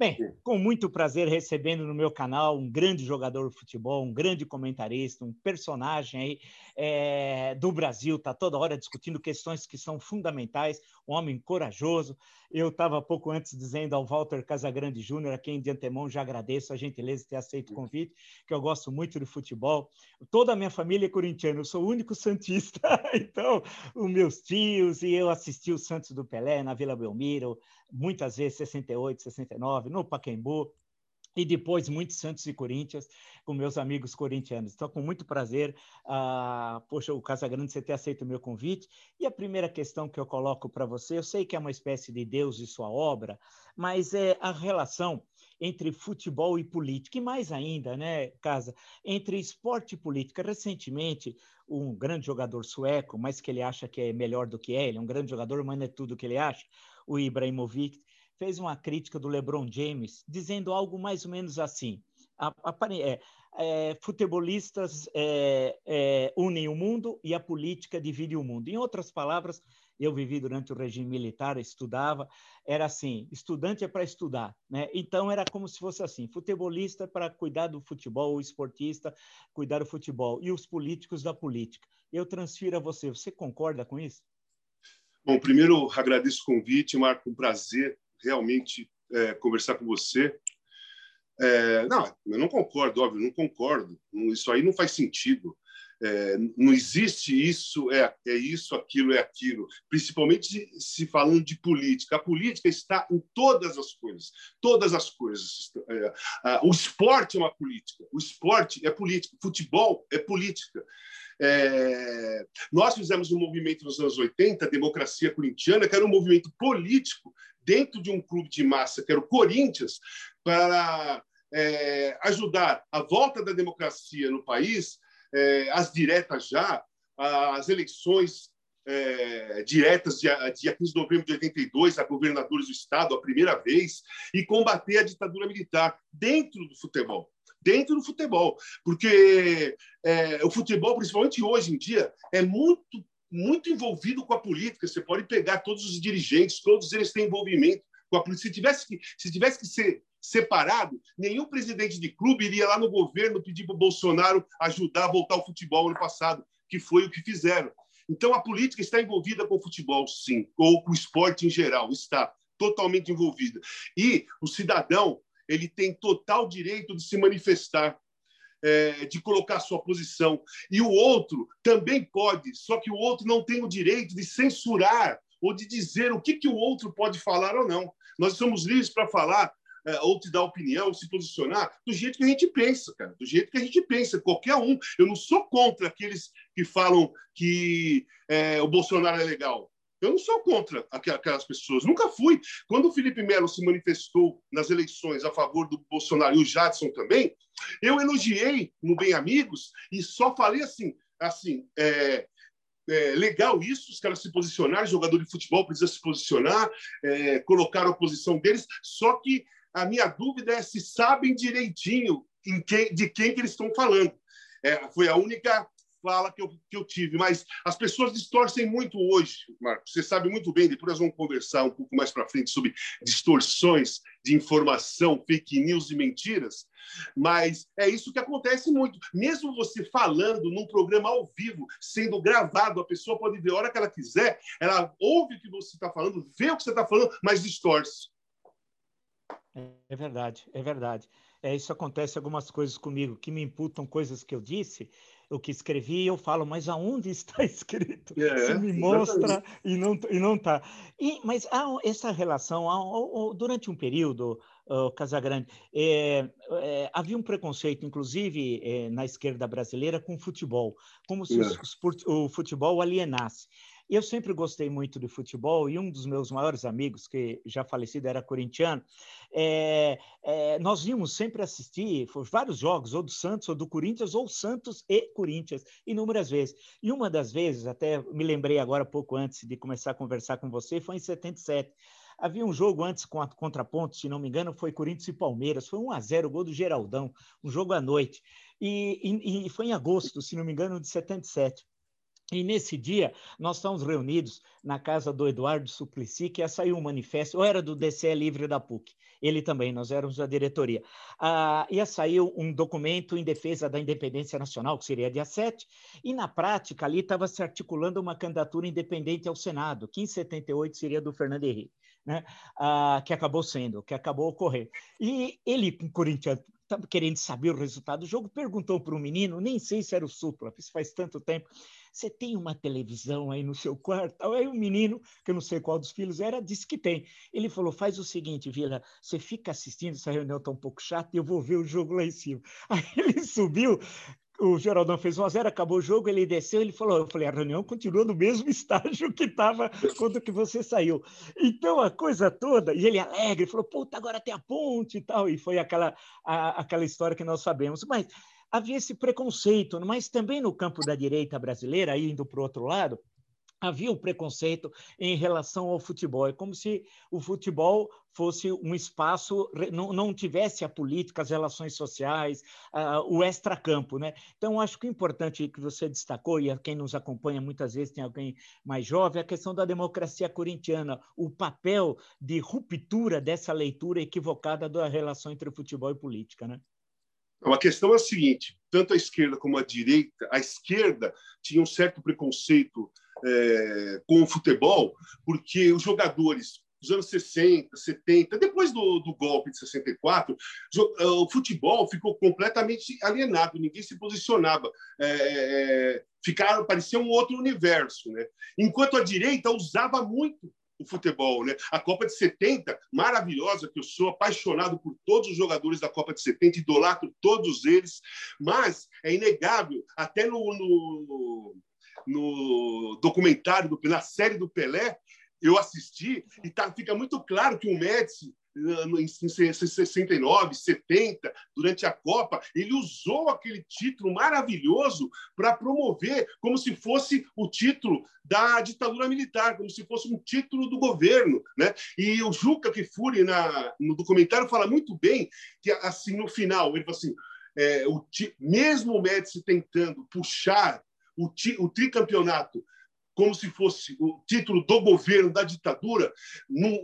Bem, com muito prazer recebendo no meu canal um grande jogador de futebol, um grande comentarista, um personagem aí é, do Brasil, está toda hora discutindo questões que são fundamentais, um homem corajoso. Eu estava pouco antes dizendo ao Walter Casagrande Júnior, a quem de antemão já agradeço a gentileza de ter aceito o convite, que eu gosto muito de futebol. Toda a minha família é corintiana, eu sou o único santista, então os meus tios e eu assisti o Santos do Pelé na Vila Belmiro, muitas vezes 68, 69, no Pacaembu, e depois muitos Santos e Corinthians com meus amigos corintianos. Então, com muito prazer, ah, poxa, o Casagrande, você ter aceito o meu convite. E a primeira questão que eu coloco para você, eu sei que é uma espécie de Deus e sua obra, mas é a relação entre futebol e política, e mais ainda, né, Casa, entre esporte e política. Recentemente, um grande jogador sueco, mas que ele acha que é melhor do que é, ele é um grande jogador, mas não é tudo que ele acha, o Ibrahimovic, fez uma crítica do LeBron James, dizendo algo mais ou menos assim: a, a, é, é, futebolistas é, é, unem o mundo e a política divide o mundo. Em outras palavras, eu vivi durante o regime militar, estudava, era assim: estudante é para estudar, né? Então era como se fosse assim: futebolista para cuidar do futebol, o esportista cuidar do futebol e os políticos da política. Eu transfiro a você. Você concorda com isso? Bom, primeiro agradeço o convite, Marco, um prazer realmente é, conversar com você. É, não, eu não concordo, óbvio, não concordo. Isso aí não faz sentido. É, não existe isso, é, é isso, aquilo, é aquilo. Principalmente se falando de política. A política está em todas as coisas. Todas as coisas. É, o esporte é uma política. O esporte é política. Futebol é política. É, nós fizemos um movimento nos anos 80, a Democracia Corintiana, que era um movimento político dentro de um clube de massa, que era o Corinthians, para é, ajudar a volta da democracia no país, é, as diretas já, as eleições é, diretas, dia, dia 15 de novembro de 82, a governadores do Estado, a primeira vez, e combater a ditadura militar dentro do futebol. Dentro do futebol. Porque é, o futebol, principalmente hoje em dia, é muito muito envolvido com a política. Você pode pegar todos os dirigentes, todos eles têm envolvimento com a política. Se tivesse que, se tivesse que ser separado, nenhum presidente de clube iria lá no governo pedir para o Bolsonaro ajudar a voltar ao futebol ano passado, que foi o que fizeram. Então, a política está envolvida com o futebol, sim, ou com o esporte em geral, está totalmente envolvida. E o cidadão ele tem total direito de se manifestar é, de colocar sua posição. E o outro também pode, só que o outro não tem o direito de censurar ou de dizer o que, que o outro pode falar ou não. Nós somos livres para falar é, ou te dar opinião, se posicionar do jeito que a gente pensa, cara, do jeito que a gente pensa, qualquer um. Eu não sou contra aqueles que falam que é, o Bolsonaro é legal. Eu não sou contra aquelas pessoas, nunca fui. Quando o Felipe Melo se manifestou nas eleições a favor do Bolsonaro e o Jadson também, eu elogiei no Bem Amigos e só falei assim, assim, é, é, legal isso, os caras se posicionarem, jogador de futebol precisa se posicionar, é, colocar a posição deles, só que a minha dúvida é se sabem direitinho quem, de quem que eles estão falando. É, foi a única fala que eu, que eu tive, mas as pessoas distorcem muito hoje, Marcos. Você sabe muito bem, depois nós vamos conversar um pouco mais para frente sobre distorções de informação, fake news e mentiras, mas é isso que acontece muito. Mesmo você falando num programa ao vivo, sendo gravado, a pessoa pode ver a hora que ela quiser, ela ouve o que você está falando, vê o que você está falando, mas distorce. É verdade, é verdade. É, isso acontece algumas coisas comigo que me imputam coisas que eu disse o que escrevi, eu falo, mas aonde está escrito? É, Você me mostra e não e não está. Mas há essa relação há, durante um período, Casagrande, é, é, havia um preconceito, inclusive é, na esquerda brasileira, com o futebol, como se os, é. o futebol alienasse. Eu sempre gostei muito de futebol e um dos meus maiores amigos, que já falecido era corintiano, é, é, nós vimos sempre assistir vários jogos, ou do Santos, ou do Corinthians, ou Santos e Corinthians, inúmeras vezes. E uma das vezes, até me lembrei agora, pouco antes de começar a conversar com você, foi em 77. Havia um jogo antes com a contraponto, se não me engano, foi Corinthians e Palmeiras. Foi 1 a 0 o gol do Geraldão, um jogo à noite. E, e, e foi em agosto, se não me engano, de 77. E nesse dia, nós estamos reunidos na casa do Eduardo Suplicy, que ia sair um manifesto, ou era do DCE Livre da PUC, ele também, nós éramos da diretoria. Ah, ia sair um documento em defesa da independência nacional, que seria dia 7, e na prática ali estava se articulando uma candidatura independente ao Senado, que em 78 seria do Fernando Henrique. Né? Ah, que acabou sendo, que acabou ocorrendo. E ele, corintiano, estava querendo saber o resultado do jogo, perguntou para o menino, nem sei se era o Supla, isso faz tanto tempo, você tem uma televisão aí no seu quarto? Aí o menino, que eu não sei qual dos filhos era, disse que tem. Ele falou: faz o seguinte, Vila, você fica assistindo, essa reunião está um pouco chata, eu vou ver o jogo lá em cima. Aí ele subiu, o Geraldão fez 1 a 0 acabou o jogo, ele desceu, ele falou, eu falei, a reunião continua no mesmo estágio que estava quando que você saiu. Então, a coisa toda, e ele alegre, falou, puta, agora tem a ponte e tal, e foi aquela, a, aquela história que nós sabemos. Mas havia esse preconceito, mas também no campo da direita brasileira, indo para o outro lado, havia um preconceito em relação ao futebol. É como se o futebol fosse um espaço, não, não tivesse a política, as relações sociais, uh, o extracampo. Né? Então, acho que o importante que você destacou, e quem nos acompanha muitas vezes tem alguém mais jovem, é a questão da democracia corintiana, o papel de ruptura dessa leitura equivocada da relação entre futebol e política. Né? A questão é a seguinte: tanto a esquerda como a direita, a esquerda tinha um certo preconceito é, com o futebol, porque os jogadores dos anos 60, 70, depois do, do golpe de 64, é, o futebol ficou completamente alienado, ninguém se posicionava, é, é, ficaram, parecia um outro universo. Né? Enquanto a direita usava muito o futebol, né? A Copa de 70, maravilhosa, que eu sou apaixonado por todos os jogadores da Copa de 70, idolatro todos eles, mas é inegável, até no, no, no documentário, do, na série do Pelé, eu assisti e tá, fica muito claro que o Médici em 69, 70, durante a Copa, ele usou aquele título maravilhoso para promover como se fosse o título da ditadura militar, como se fosse um título do governo. Né? E o Juca Kifuri, na, no documentário, fala muito bem que, assim, no final, ele fala assim, é, o, mesmo o Médici tentando puxar o, o tricampeonato como se fosse o título do governo da ditadura,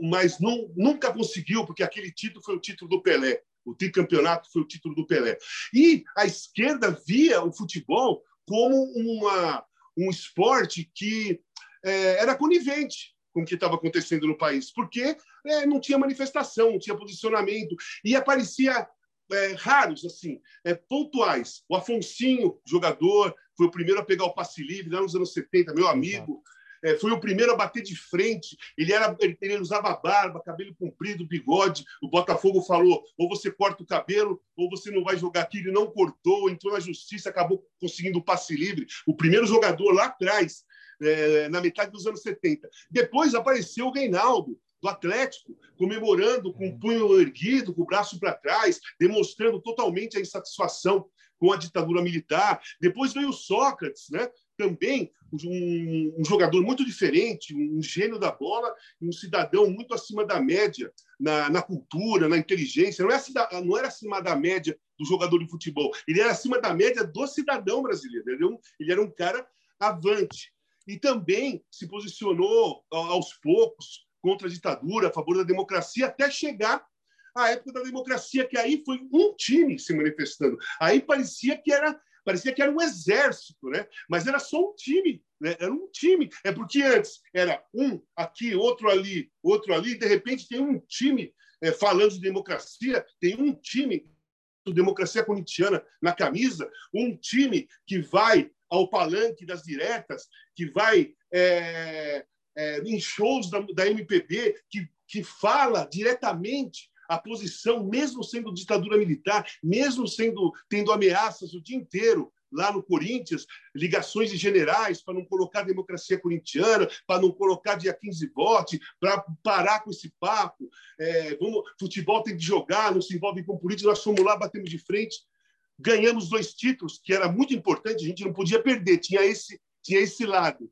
mas nunca conseguiu, porque aquele título foi o título do Pelé. O tricampeonato foi o título do Pelé. E a esquerda via o futebol como uma, um esporte que é, era conivente com o que estava acontecendo no país, porque é, não tinha manifestação, não tinha posicionamento, e aparecia é, raros, assim, é, pontuais. O Afonsinho, jogador, foi o primeiro a pegar o passe livre lá nos anos 70, meu amigo. É, foi o primeiro a bater de frente. Ele, era, ele, ele, usava barba, cabelo comprido, bigode. O Botafogo falou: ou você corta o cabelo, ou você não vai jogar aqui. Ele não cortou, entrou na justiça, acabou conseguindo o passe livre. O primeiro jogador lá atrás, é, na metade dos anos 70. Depois apareceu o Reinaldo, do Atlético, comemorando com o punho erguido, com o braço para trás, demonstrando totalmente a insatisfação com a ditadura militar. Depois veio Sócrates, né? também um, um, jogador muito diferente, um gênio da bola um cidadão muito acima da média na, na cultura, na inteligência. Não, é, não era acima da média do jogador de futebol, ele era acima da média do cidadão brasileiro. Ele era um, ele era um cara avante. E também se posicionou aos poucos contra a ditadura, a favor da democracia, até chegar à época da democracia, que aí foi um time se manifestando. Aí parecia que era parecia que era um exército, né? Mas era só um time, né? Era um time. É porque antes era um aqui, outro ali, outro ali, e de repente tem um time é, falando de democracia, tem um time do democracia corintiana na camisa, um time que vai ao palanque das diretas, que vai é, é, em shows da, da MPB, que, que fala diretamente a posição, mesmo sendo ditadura militar, mesmo sendo tendo ameaças o dia inteiro lá no Corinthians, ligações de generais para não colocar a democracia corintiana, para não colocar dia 15 vote, para parar com esse papo. É, vamos, futebol tem que jogar, não se envolve com política. Nós fomos lá, batemos de frente, ganhamos dois títulos, que era muito importante, a gente não podia perder, tinha esse, tinha esse lado.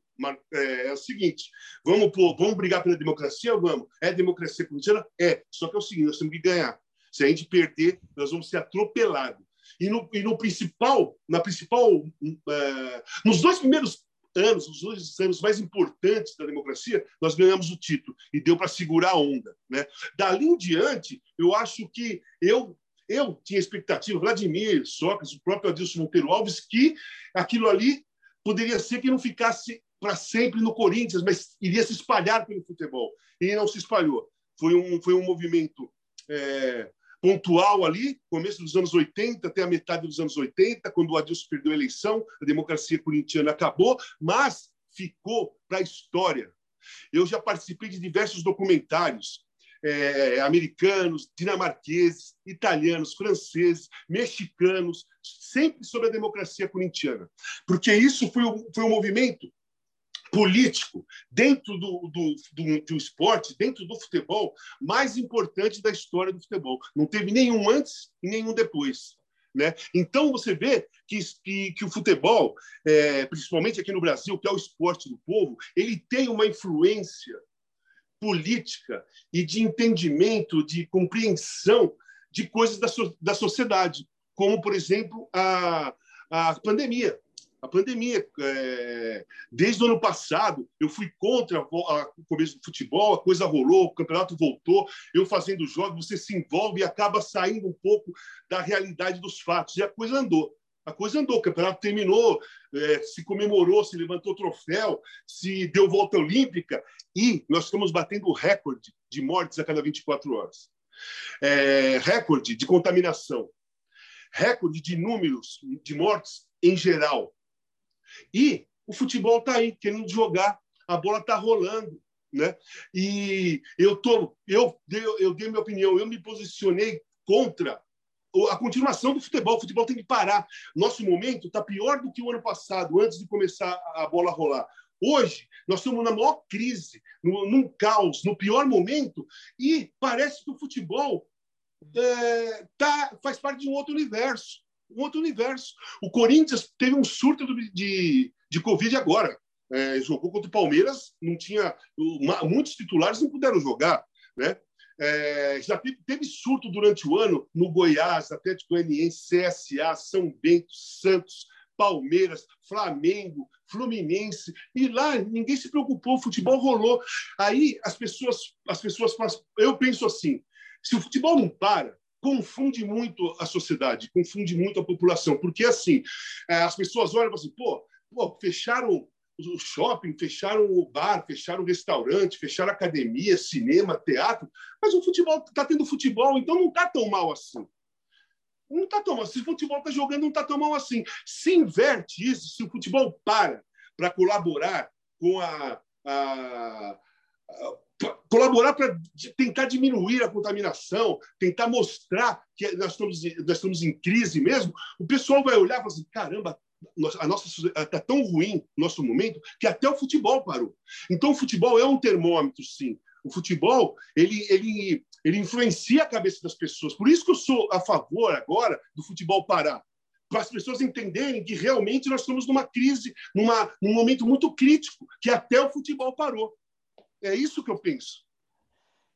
É, é, o seguinte: vamos, pô, vamos brigar pela democracia? Vamos. É democracia corintiana? É. Só que é o seguinte: nós temos que ganhar. Se a gente perder, nós vamos ser atropelados. E no, e no principal, na principal, é, nos dois primeiros anos, os dois anos mais importantes da democracia, nós ganhamos o título e deu para segurar a onda. Né? Dali em diante, eu acho que eu eu tinha expectativa, Vladimir, Sócrates, o próprio Adilson Monteiro Alves, que aquilo ali poderia ser que não ficasse para sempre no Corinthians, mas iria se espalhar pelo futebol. E não se espalhou. Foi um, foi um movimento é, pontual ali, começo dos anos 80 até a metade dos anos 80, quando o Adilson perdeu a eleição, a democracia corintiana acabou, mas ficou para a história. Eu já participei de diversos documentários é, americanos, dinamarqueses, italianos, franceses, mexicanos, sempre sobre a democracia corintiana. Porque isso foi um, foi um movimento político dentro do, do, do, do, esporte, dentro do futebol, mais importante da história do futebol. Não teve nenhum antes e nenhum depois. Né? Então, você vê que, que, que o futebol, é, principalmente aqui no Brasil, que é o esporte do povo, ele tem uma influência política e de entendimento, de compreensão de coisas da, so, da sociedade, como, por exemplo, a, a pandemia. A pandemia, é, desde o ano passado, eu fui contra o começo do futebol, a coisa rolou, o campeonato voltou, eu fazendo jogos, você se envolve e acaba saindo um pouco da realidade dos fatos, e a coisa andou. A coisa andou, o campeonato terminou, é, se comemorou, se levantou troféu, se deu volta olímpica, e nós estamos batendo o recorde de mortes a cada 24 horas. É, recorde de contaminação, recorde de números de mortes em geral. E o futebol está aí, querendo jogar, a bola está rolando. Né? E eu, tô, eu, eu, eu dei minha opinião, eu me posicionei contra a continuação do futebol. O futebol tem que parar. Nosso momento está pior do que o ano passado, antes de começar a bola rolar. Hoje, nós estamos na maior crise, no, num caos, no pior momento, e parece que o futebol é, tá, faz parte de um outro universo um outro universo. O Corinthians teve um surto de, de Covid agora. É, jogou contra o Palmeiras, não tinha. Muitos titulares não puderam jogar. Né? É, já teve, teve, surto durante o ano no Goiás, Atlético Goianiense, CSA, São Bento, Santos, Palmeiras, Flamengo, Fluminense, e lá ninguém se preocupou, o futebol rolou. Aí as pessoas, as pessoas, eu penso assim, se o futebol não para, confunde muito a sociedade, confunde muito a população, porque assim, é, as pessoas olham e falam assim, pô, pô, fecharam o shopping, fecharam o bar, fecharam o restaurante, fecharam academia, cinema, teatro, mas o futebol está tendo futebol, então não está tão mal assim. Não está tão mal. Se o futebol está jogando, não está tão mal assim. Se inverte isso, se o futebol para para colaborar com a, a, a colaborar para tentar diminuir a contaminação, tentar mostrar que nós estamos, nós estamos em crise mesmo, o pessoal vai olhar e falar assim: caramba, a nossa está tão ruim nosso momento que até o futebol parou. Então, o futebol é um termômetro, sim. O futebol ele, ele, ele influencia a cabeça das pessoas. Por isso que eu sou a favor agora do futebol parar. Para as pessoas entenderem que realmente nós estamos numa crise, numa, num momento muito crítico, que até o futebol parou. É isso que eu penso.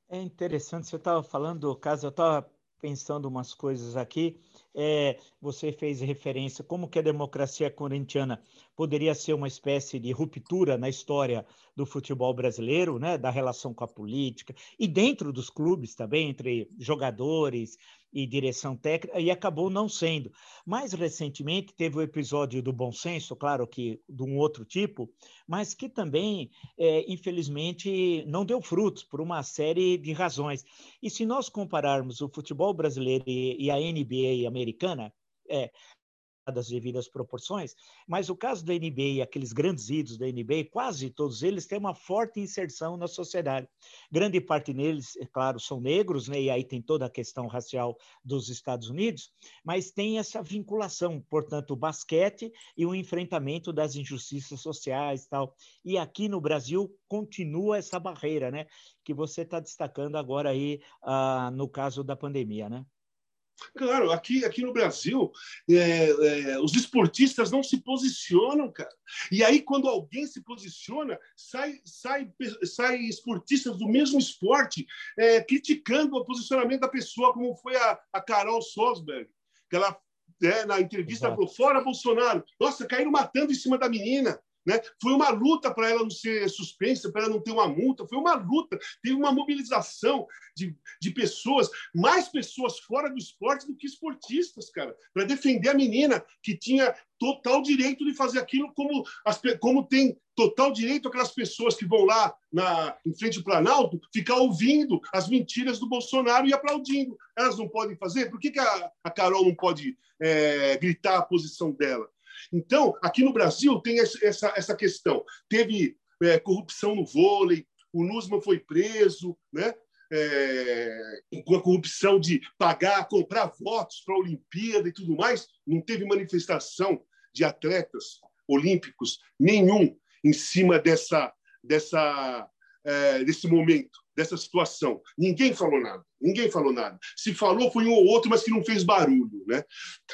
É interessante, você estava falando, caso eu estava pensando umas coisas aqui. É, você fez referência como que a democracia corintiana poderia ser uma espécie de ruptura na história do futebol brasileiro, né, da relação com a política e dentro dos clubes também entre jogadores, e direção técnica, e acabou não sendo. Mais recentemente, teve o episódio do bom senso, claro que de um outro tipo, mas que também, é, infelizmente, não deu frutos por uma série de razões. E se nós compararmos o futebol brasileiro e, a NBA americana, é, das devidas proporções, mas o caso da NBA, aqueles grandes ídolos da NBA, quase todos eles têm uma forte inserção na sociedade. Grande parte deles, é claro, são negros, né? e aí tem toda a questão racial dos Estados Unidos, mas tem essa vinculação, portanto, o basquete e o enfrentamento das injustiças sociais e tal. E aqui no Brasil continua essa barreira, né? Que você está destacando agora aí uh, no caso da pandemia, né? Claro, aqui, aqui no Brasil, é, é, os esportistas não se posicionam, cara. E aí, quando alguém se posiciona, sai, sai, sai esportistas do mesmo esporte é, criticando o posicionamento da pessoa, como foi a, a Carol Sosberg, que ela, é, na entrevista, Exato. falou: fora Bolsonaro. Nossa, caíram matando em cima da menina. Né? Foi uma luta para ela não ser suspensa, para ela não ter uma multa, foi uma luta. Teve uma mobilização de, de pessoas, mais pessoas fora do esporte do que esportistas, cara, para defender a menina que tinha total direito de fazer aquilo, como, as, como tem total direito aquelas pessoas que vão lá na, em frente ao Planalto ficar ouvindo as mentiras do Bolsonaro e aplaudindo. Elas não podem fazer? Por que, que a, a Carol não pode é, gritar a posição dela? Então, aqui no Brasil tem essa, essa questão. Teve é, corrupção no vôlei, o Nusman foi preso, né? É, com a corrupção de pagar, comprar votos para a Olimpíada e tudo mais, não teve manifestação de atletas olímpicos nenhum em cima dessa, dessa, é, desse momento, dessa situação. Ninguém falou nada, ninguém falou nada. Se falou foi um ou outro, mas que não fez barulho. Né?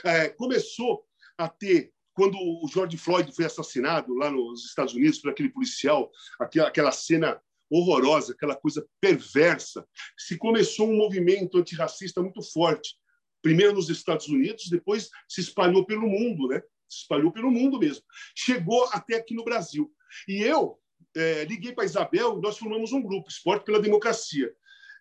É, começou a ter quando o George Floyd foi assassinado lá nos Estados Unidos por aquele policial, aquela, aquela cena horrorosa, aquela coisa perversa, se começou um movimento antirracista muito forte. Primeiro nos Estados Unidos, depois se espalhou pelo mundo, né? Se espalhou pelo mundo mesmo. Chegou até aqui no Brasil. E eu é, liguei para Isabel, nós formamos um grupo, Esporte pela Democracia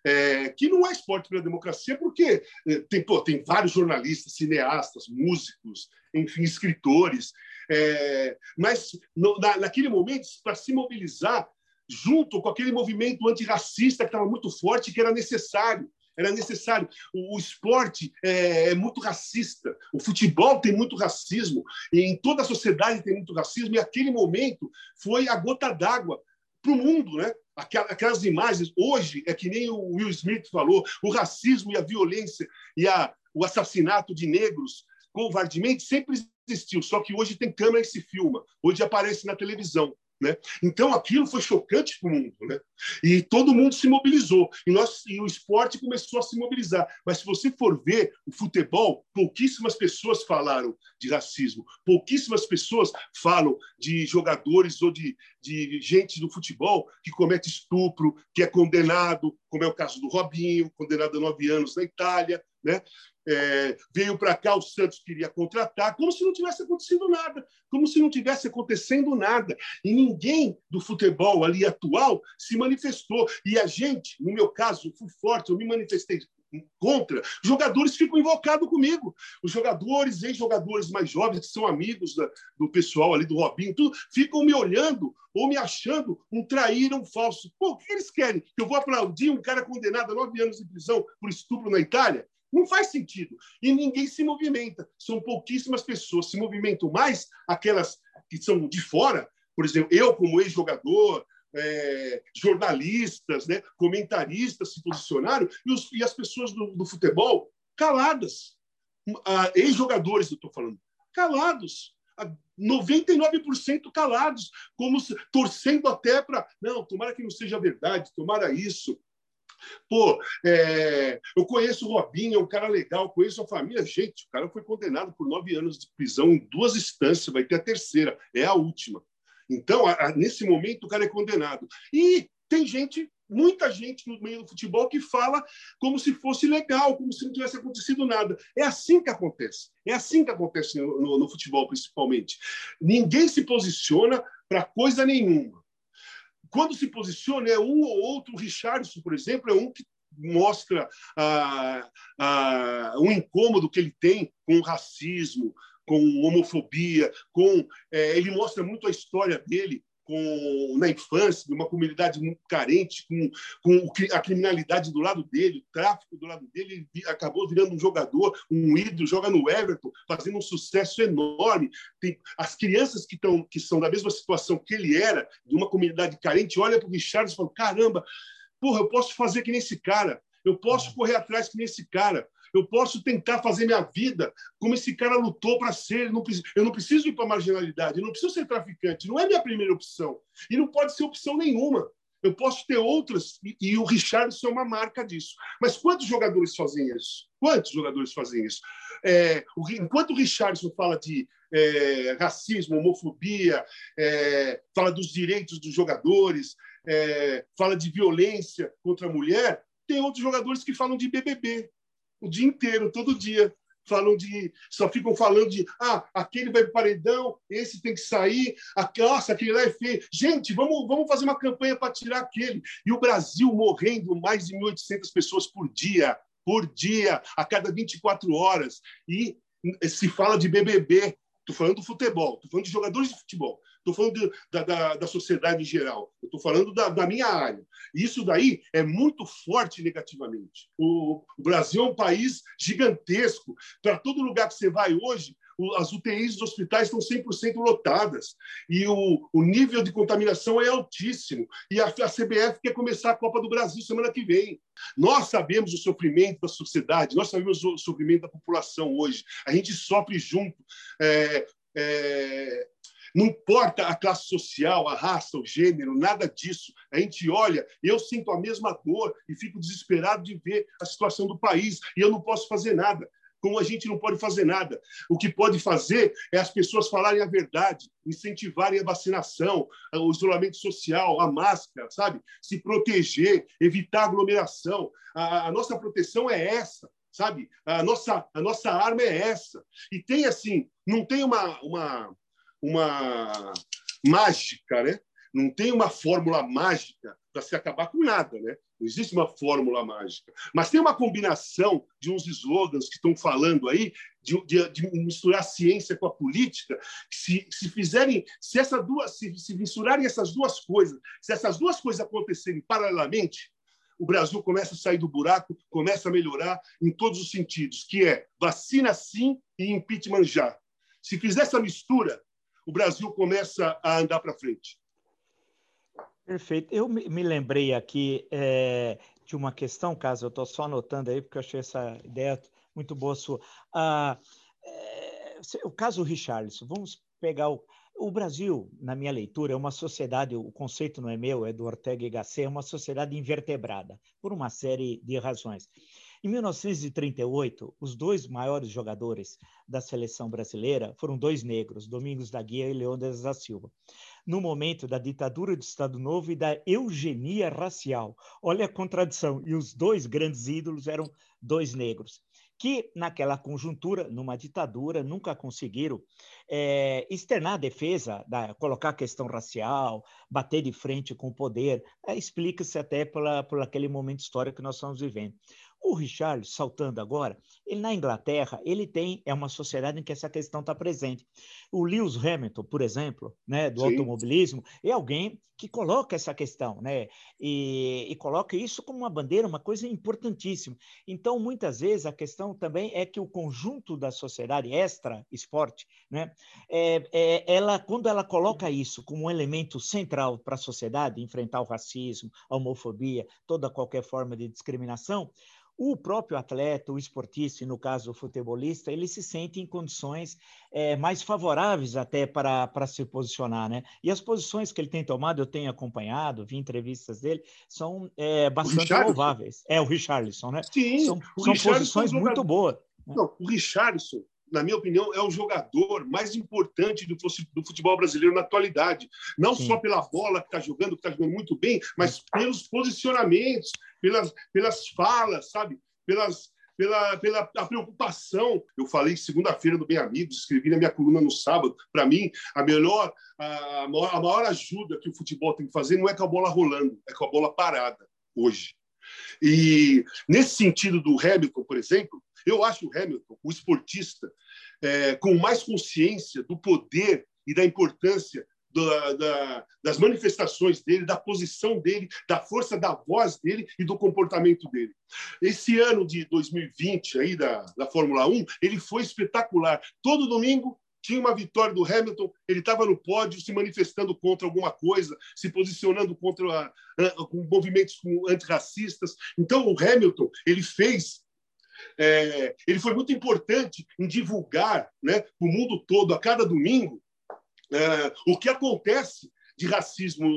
é, que não é esporte pela democracia, porque é, tem, pô, tem vários jornalistas, cineastas, músicos, enfim, escritores. É, mas no, na, naquele momento, para se mobilizar junto com aquele movimento antirracista que estava muito forte, que era necessário. Era necessário. O, o esporte é, é, muito racista, o futebol tem muito racismo, e em toda a sociedade tem muito racismo, e aquele momento foi a gota d'água para o mundo, né? Aquelas imagens, hoje, é que nem o Will Smith falou, o racismo e a violência e a, o assassinato de negros covardemente sempre existiu, só que hoje tem câmera e se filma, hoje aparece na televisão. Né? Então, aquilo foi chocante para o mundo. Né? E todo mundo se mobilizou. E, nós, e o esporte começou a se mobilizar. Mas se você for ver o futebol, pouquíssimas pessoas falaram de racismo. Pouquíssimas pessoas falam de jogadores ou de, de gente do futebol que comete estupro, que é condenado, como é o caso do Robinho, condenado a nove anos na Itália. Né? É, veio para cá, o Santos queria contratar, como se não tivesse acontecido nada, como se não tivesse acontecendo nada. E ninguém do futebol ali atual se manifestou. E a gente, no meu caso, fui forte, eu me manifestei contra, jogadores ficam invocados comigo. Os jogadores, ex-jogadores mais jovens, que são amigos da, do pessoal ali do Robinho, tudo, ficam me olhando ou me achando um traíra, um falso. Pô, o que eles querem? Que eu vou aplaudir um cara condenado a nove anos de prisão por estupro na Itália? Não faz sentido. E ninguém se movimenta. São pouquíssimas pessoas. Se movimentam mais aquelas que são de fora. Por exemplo, eu, como ex-jogador, é, jornalistas, né, comentaristas se posicionaram e, os, e as pessoas do, do, futebol caladas. Ah, ex-jogadores, eu estou falando, calados. 99% calados, como se, torcendo até para. Não, tomara que não seja verdade, tomara isso. Pô, é, eu conheço o Robinho, é um cara legal, conheço a família. Gente, o cara foi condenado por nove anos de prisão em duas instâncias, vai ter a terceira, é a última. Então, a, a, nesse momento, o cara é condenado. E tem gente, muita gente no meio do futebol que fala como se fosse legal, como se não tivesse acontecido nada. É assim que acontece. É assim que acontece no, no, no futebol, principalmente. Ninguém se posiciona para coisa nenhuma quando se posiciona, é um ou outro. O Richardson, por exemplo, é um que mostra ah, ah, um incômodo que ele tem com o racismo, com homofobia, com é, ele mostra muito a história dele com, na infância, de uma comunidade muito carente, com, com a criminalidade do lado dele, o tráfico do lado dele, ele acabou virando um jogador, um ídolo, joga no Everton, fazendo um sucesso enorme. Tem, as crianças que, tão, que são da mesma situação que ele era, de uma comunidade carente, olha para o Richard e falam: caramba, porra, eu posso fazer que nem esse cara, eu posso uhum. correr atrás que nem esse cara eu posso tentar fazer minha vida como esse cara lutou para ser. Eu não preciso ir para a marginalidade, eu não preciso ser traficante, não é minha primeira opção. E não pode ser opção nenhuma. Eu posso ter outras, e, o Richardson é uma marca disso. Mas quantos jogadores fazem isso? Quantos jogadores fazem isso? É, o, enquanto o Richardson fala de é, racismo, homofobia, é, fala dos direitos dos jogadores, é, fala de violência contra a mulher, tem outros jogadores que falam de BBB, o dia inteiro, todo dia. falam de, só ficam falando de, ah, aquele vai para paredão, esse tem que sair, a, nossa, aquele lá é feio. Gente, vamos, vamos fazer uma campanha para tirar aquele. E o Brasil morrendo mais de 1.800 pessoas por dia, por dia, a cada 24 horas. E se fala de BBB, estou falando do futebol, estou falando de jogadores de futebol estou falando de, da, da, da, sociedade em geral, estou falando da, da, minha área. Isso daí é muito forte negativamente. O, o Brasil é um país gigantesco. Para todo lugar que você vai hoje, as UTIs dos hospitais estão 100% lotadas e o, o, nível de contaminação é altíssimo. E a, a, CBF quer começar a Copa do Brasil semana que vem. Nós sabemos o sofrimento da sociedade, nós sabemos o sofrimento da população hoje. A gente sofre junto. É, é, não importa a classe social, a raça, o gênero, nada disso. A gente olha, eu sinto a mesma dor e fico desesperado de ver a situação do país e eu não posso fazer nada. Como a gente não pode fazer nada. O que pode fazer é as pessoas falarem a verdade, incentivarem a vacinação, o isolamento social, a máscara, sabe? Se proteger, evitar aglomeração. A, a nossa proteção é essa sabe? A nossa, a nossa arma é essa. E tem assim, não tem uma, uma, uma mágica, né? Não tem uma fórmula mágica para se acabar com nada, né? Não existe uma fórmula mágica. Mas tem uma combinação de uns slogans que estão falando aí de, de, de misturar a ciência com a política. Se, se fizerem, se essas duas, se, se misturarem essas duas coisas, se essas duas coisas acontecerem paralelamente, o Brasil começa a sair do buraco, começa a melhorar em todos os sentidos, que é vacina sim e impeachment já. Se fizer essa mistura, o Brasil começa a andar para frente. Perfeito. Eu me lembrei aqui é, de uma questão, caso eu estou só anotando aí, porque eu achei essa ideia muito boa sua. Ah, é, o caso Richarlison, vamos pegar o. O Brasil, na minha leitura, é uma sociedade, o conceito não é meu, é do Ortega y Gasset, é uma sociedade invertebrada, por uma série de razões. Em 1938, os dois maiores jogadores da seleção brasileira foram dois negros, Domingos da Guia e Leônidas da Silva, no momento da ditadura do Estado Novo e da eugenia racial. Olha a contradição. E os dois grandes ídolos eram dois negros que naquela conjuntura, numa ditadura, nunca conseguiram é, externar a defesa, da, colocar a questão racial, bater de frente com o poder. É, Explica-se até por aquele momento histórico que nós estamos vivendo. O Richard, saltando agora, ele na Inglaterra, ele tem, é uma sociedade em que essa questão está presente. O Lewis Hamilton, por exemplo, né, do Sim. automobilismo, é alguém que coloca essa questão, né, e, e, coloca isso como uma bandeira, uma coisa importantíssima. Então, muitas vezes, a questão também é que o conjunto da sociedade extra-esporte, né, é, é, ela, quando ela coloca isso como um elemento central para a sociedade, enfrentar o racismo, a homofobia, toda qualquer forma de discriminação, o próprio atleta, o esportista, e no caso o futebolista, ele se sente em condições é, mais favoráveis até para, para se posicionar, né? E as posições que ele tem tomado, eu tenho acompanhado, vi entrevistas dele, são é, bastante louváveis. É, o Richarlison, né? Sim, são, são posições é muito boas. Né? Não, o Richarlison, na minha opinião, é o jogador mais importante do futebol brasileiro na atualidade. Não Sim. só pela bola que está jogando, que está jogando muito bem, mas pelos posicionamentos, pelas, pelas falas, sabe? Pelas, pela, pela a preocupação. Eu falei segunda-feira do Bem Amigos, escrevi na minha coluna no sábado. Para mim, a melhor, a maior, a maior ajuda que o futebol tem que fazer não é com a bola rolando, é com a bola parada hoje. E nesse sentido do Hamilton, por exemplo, eu acho o Hamilton, o esportista, é, com mais consciência do poder e da importância da, da, das manifestações dele, da posição dele, da força da voz dele e do comportamento dele. Esse ano de 2020 aí da, da Fórmula 1, ele foi espetacular. Todo domingo tinha uma vitória do Hamilton, ele estava no pódio se manifestando contra alguma coisa, se posicionando contra com movimentos antirracistas. Então o Hamilton ele fez é, ele foi muito importante em divulgar né, para o mundo todo, a cada domingo, o que acontece de racismo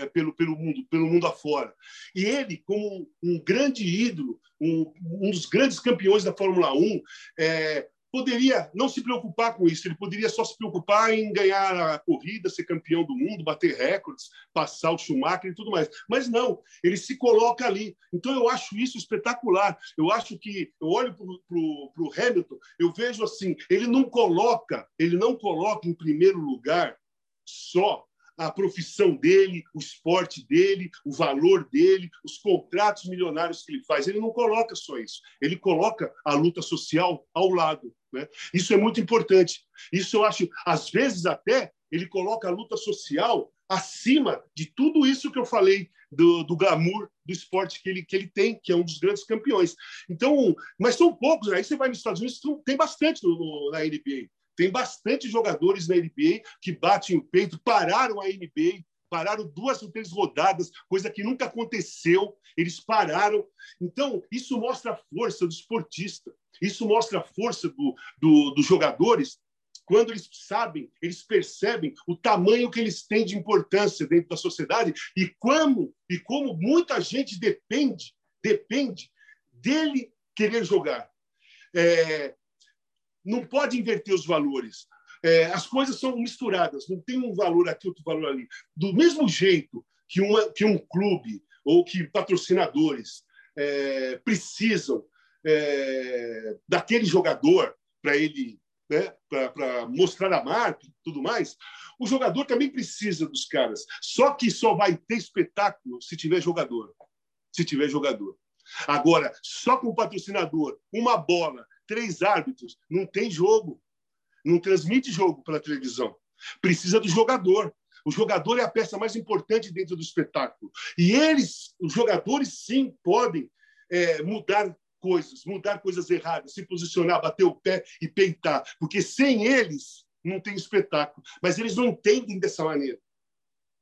é, pelo, pelo, mundo, pelo mundo afora. E ele, como um grande ídolo, um, um dos grandes campeões da Fórmula 1, é, poderia não se preocupar com isso, ele poderia só se preocupar em ganhar a corrida, ser campeão do mundo, bater recordes, passar o Schumacher e tudo mais. Mas não, ele se coloca ali. Então eu acho isso espetacular. Eu acho que eu olho para o Hamilton, eu vejo assim, ele não coloca, ele não coloca em primeiro lugar só a profissão dele, o esporte dele, o valor dele, os contratos milionários que ele faz. Ele não coloca só isso, ele coloca a luta social ao lado. Né? Isso é muito importante. Isso eu acho, às vezes até, ele coloca a luta social acima de tudo isso que eu falei do, do glamour do esporte que ele, que ele tem, que é um dos grandes campeões. Então, mas são poucos. Né? Aí você vai nos Estados Unidos, tem bastante no, na NBA. Tem bastante jogadores na NBA que batem o peito, pararam a NBA, pararam duas ou três rodadas, coisa que nunca aconteceu. Eles pararam. Então, isso mostra a força do esportista. Isso mostra a força do, do, dos jogadores quando eles sabem, eles percebem o tamanho que eles têm de importância dentro da sociedade e como e como muita gente depende depende dele querer jogar. É, não pode inverter os valores. É, as coisas são misturadas, não tem um valor aqui, outro valor ali. Do mesmo jeito que, uma, que um clube ou que patrocinadores é, precisam é, daquele jogador para ele né, para mostrar a marca e tudo mais, o jogador também precisa dos caras. Só que só vai ter espetáculo se tiver jogador. Se tiver jogador. Agora, só com o patrocinador, uma bola três árbitros, não tem jogo. Não transmite jogo pela televisão. Precisa do jogador. O jogador é a peça mais importante dentro do espetáculo. E eles, os jogadores, sim, podem é, mudar coisas, mudar coisas erradas, se posicionar, bater o pé e peitar. Porque sem eles não tem espetáculo. Mas eles não entendem dessa maneira.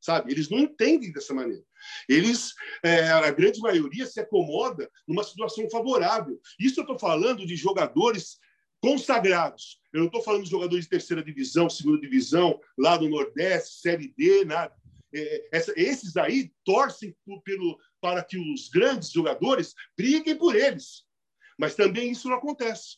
Sabe? Eles não entendem dessa maneira. Eles, é, a grande maioria, se acomoda numa situação favorável. Isso eu estou falando de jogadores consagrados. Eu não estou falando de jogadores de terceira divisão, segunda divisão, lá do Nordeste, Série D, nada. É, essa, esses aí torcem por, pelo, para que os grandes jogadores briguem por eles. Mas também isso não acontece.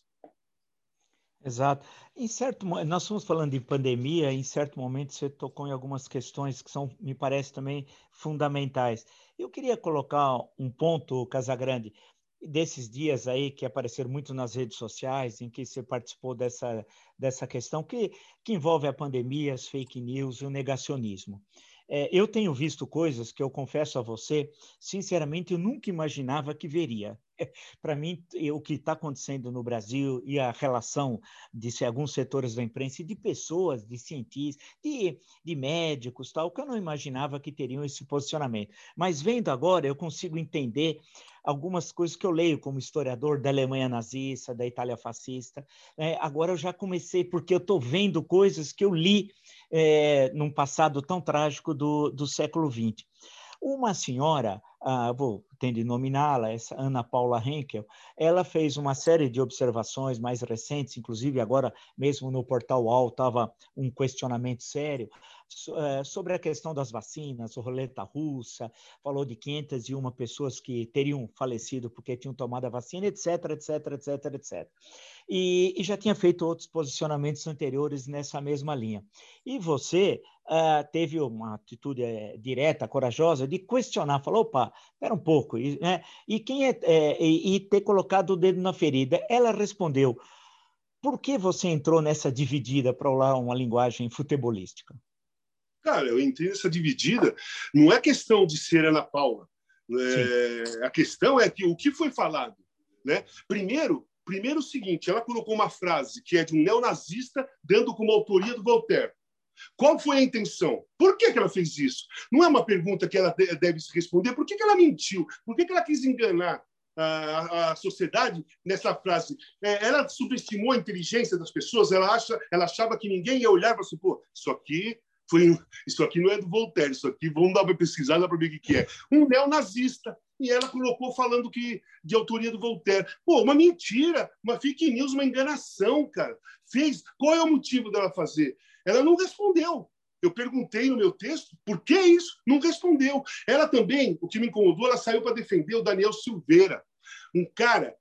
Exato. Em certo, nós estamos falando de pandemia, em certo momento você tocou em algumas questões que são, me parece também fundamentais. Eu queria colocar um ponto, Casagrande, desses dias aí que apareceram muito nas redes sociais, em que você participou dessa, dessa questão, que, que envolve a pandemia, as fake news e o negacionismo. É, eu tenho visto coisas que eu confesso a você, sinceramente, eu nunca imaginava que veria. para mim, o que está acontecendo no Brasil e a relação de se, alguns setores da imprensa e de pessoas, de cientistas, de, de médicos, tal, que eu não imaginava que teriam esse posicionamento. Mas vendo agora, eu consigo entender algumas coisas que eu leio como historiador da Alemanha nazista, da Itália fascista. É, agora eu já comecei, porque eu estou vendo coisas que eu li é, num passado tão trágico do, do século XX. Uma senhora, ah, vou tem de nominá-la, essa Ana Paula Henkel, ela fez uma série de observações mais recentes, inclusive agora mesmo no Portal UOL estava um questionamento sério eh, sobre a questão das vacinas, o roleta russa, falou de 501 pessoas que teriam falecido porque tinham tomado a vacina, etc, etc, etc, etc. E, e já tinha feito outros posicionamentos anteriores nessa mesma linha. E você uh, teve uma atitude é, direta, corajosa, de questionar, falou, opa, espera um pouco, e, né? e, quem é, é e, e ter colocado o dedo na ferida. Ela respondeu, por que você entrou nessa dividida para usar uma linguagem futebolística? Cara, eu entrei nessa dividida, não é questão de ser Ana Paula. É, a questão é que o que foi falado. Né? Primeiro, primeiro o seguinte, ela colocou uma frase que é de um neonazista, dando como autoria do Voltaire. Qual foi a intenção? Por que, que ela fez isso? Não é uma pergunta que ela deve se responder. Por que, que ela mentiu? Por que, que ela quis enganar a, a sociedade nessa frase? É, ela subestimou a inteligência das pessoas. Ela, acha, ela achava que ninguém ia olhar e falar assim, pô, isso aqui foi, isso aqui não é do Voltaire, isso aqui vamos dar uma pesquisada para ver o que, que é. Um neonazista. E ela colocou falando que de autoria do Voltaire. Pô, uma mentira, uma fake news, uma enganação, cara. Fez. Qual é o motivo dela fazer? Ela não respondeu. Eu perguntei no meu texto por que isso, não respondeu. Ela também, o que me incomodou, ela saiu para defender o Daniel Silveira, um cara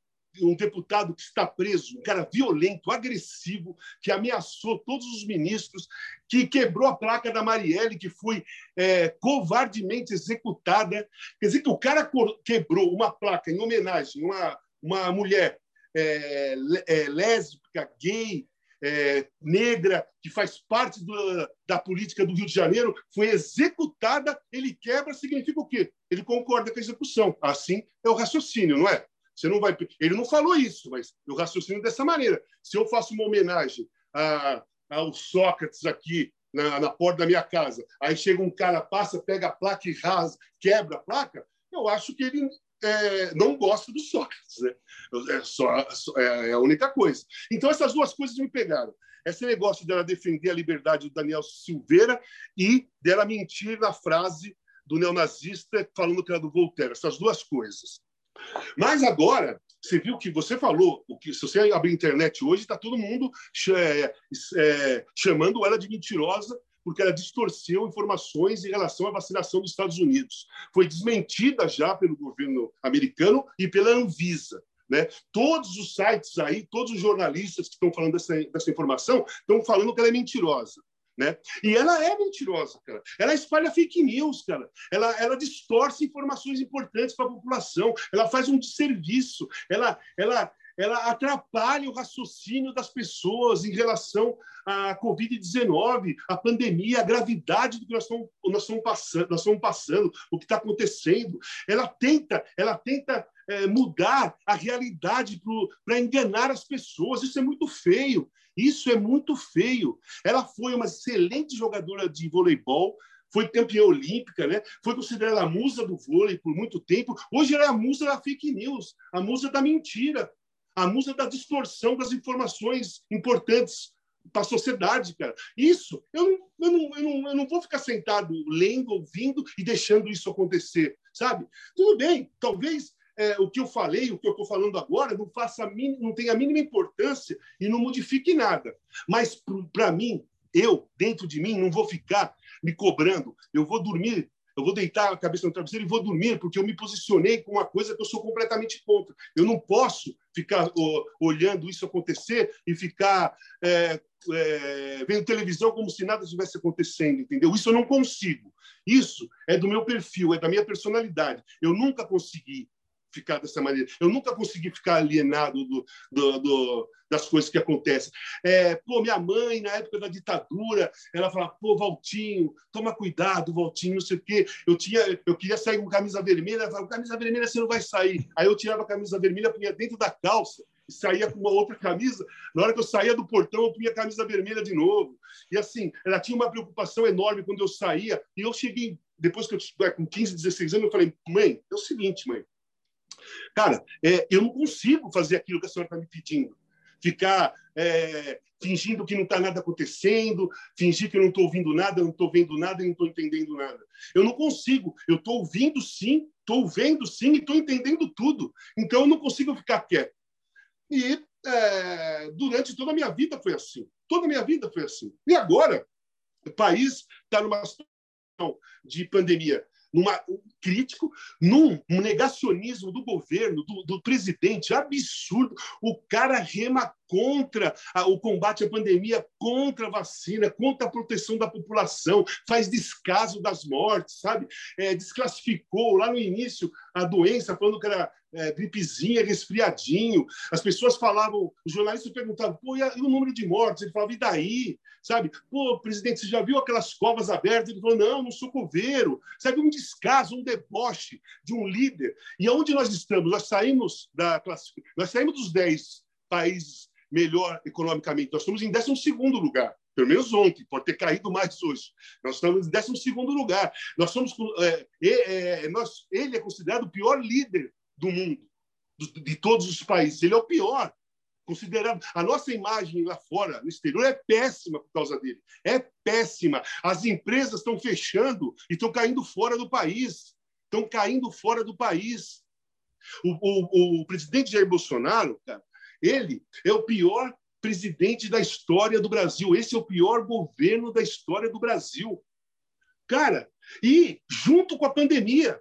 um deputado que está preso, um cara violento, agressivo, que ameaçou todos os ministros, que quebrou a placa da Marielle, que foi é, covardemente executada. Quer dizer que o cara quebrou uma placa em homenagem a uma, uma mulher é, é, lésbica, gay, é, negra, que faz parte do, da política do Rio de Janeiro, foi executada, ele quebra, significa o quê? Ele concorda com a execução. Assim é o raciocínio, não é? Você não vai. Ele não falou isso, mas eu raciocino dessa maneira. Se eu faço uma homenagem a, ao Sócrates aqui na, na, porta da minha casa, aí chega um cara, passa, pega a placa e rasga, quebra a placa, eu acho que ele é, não gosta do Sócrates. Né? É, só, é, é a única coisa. Então, essas duas coisas me pegaram. Esse negócio dela defender a liberdade do Daniel Silveira e dela mentir na frase do neonazista falando que era do Voltaire. Essas duas coisas. Mas agora, você viu que você falou, o que se você abrir a internet hoje, está todo mundo é, é, chamando ela de mentirosa porque ela distorceu informações em relação à vacinação dos Estados Unidos. Foi desmentida já pelo governo americano e pela Anvisa. Né? Todos os sites aí, todos os jornalistas que estão falando dessa, dessa informação estão falando que ela é mentirosa. Né? E ela é mentirosa, cara. Ela espalha fake news, cara. Ela, ela distorce informações importantes para a população. Ela faz um desserviço. Ela, ela, ela atrapalha o raciocínio das pessoas em relação à Covid-19, à pandemia, à gravidade do que nós estamos, nós estamos, passando, nós estamos passando, o que está acontecendo. Ela tenta, ela tenta é, mudar a realidade para enganar as pessoas. Isso é muito feio. Isso é muito feio. Ela foi uma excelente jogadora de voleibol, foi campeã olímpica, né? foi considerada a musa do vôlei por muito tempo. Hoje ela é a musa da fake news, a musa da mentira a musa da distorção das informações importantes para a sociedade, cara. Isso, eu não, eu, não, eu, não, eu não vou ficar sentado lendo, ouvindo e deixando isso acontecer, sabe? Tudo bem, talvez é, o que eu falei, o que eu estou falando agora, não faça não tenha a mínima importância e não modifique nada. Mas para mim, eu dentro de mim não vou ficar me cobrando. Eu vou dormir eu vou deitar a cabeça no travesseiro e vou dormir, porque eu me posicionei com uma coisa que eu sou completamente contra. Eu não posso ficar olhando isso acontecer e ficar é, é, vendo televisão como se nada estivesse acontecendo, entendeu? Isso eu não consigo. Isso é do meu perfil, é da minha personalidade. Eu nunca consegui ficar dessa maneira. Eu nunca consegui ficar alienado do, do, do, das coisas que acontecem. É, pô, minha mãe, na época da ditadura, ela falava, pô, Valtinho, toma cuidado, Valtinho, não sei o quê. Eu, tinha, eu queria sair com camisa vermelha, ela falava, camisa vermelha você não vai sair. Aí eu tirava a camisa vermelha, punha dentro da calça, e saía com uma outra camisa. Na hora que eu saía do portão, eu punha a camisa vermelha de novo. E assim, ela tinha uma preocupação enorme quando eu saía. E eu cheguei, depois que eu é, com 15, 16 anos, eu falei, mãe, é o seguinte, mãe, Cara, é, eu não consigo fazer aquilo que a senhora está me pedindo. Ficar é, fingindo que não está nada acontecendo, fingir que eu não estou ouvindo nada, não estou vendo nada e não estou entendendo nada. Eu não consigo. Eu estou ouvindo sim, estou vendo sim e estou entendendo tudo. Então eu não consigo ficar quieto. E é, durante toda a minha vida foi assim. Toda a minha vida foi assim. E agora, o país está numa situação de pandemia numa, um crítico, num um negacionismo do governo, do, do, presidente, absurdo. O cara rema contra a, o combate à pandemia, contra a vacina, contra a proteção da população, faz descaso das mortes, sabe? É, desclassificou lá no início a doença, falando que era é, gripezinha, resfriadinho. As pessoas falavam, os jornalistas perguntavam, pô, e, a, e, o número de mortes? Ele falava, e daí? Sabe? Pô, presidente, você já viu aquelas covas abertas? Ele falou, não, não sou coveiro. Sabe, um descaso, um deboche de um líder. E aonde nós estamos? Nós saímos da nós saímos dos 10 países melhor economicamente. Nós estamos em 12 lugar pelo menos ontem, pode ter caído mais hoje. Nós estamos em 12 lugar. Nós somos, é, é, nós, ele é considerado o pior líder do mundo, de todos os países. Ele é o pior. Considerado a nossa imagem lá fora, no exterior, é péssima por causa dele. É péssima. As empresas estão fechando e estão caindo fora do país. Estão caindo fora do país. O, o, o presidente Jair Bolsonaro, cara, ele é o pior presidente da história do Brasil. Esse é o pior governo da história do Brasil. Cara, e junto com a pandemia,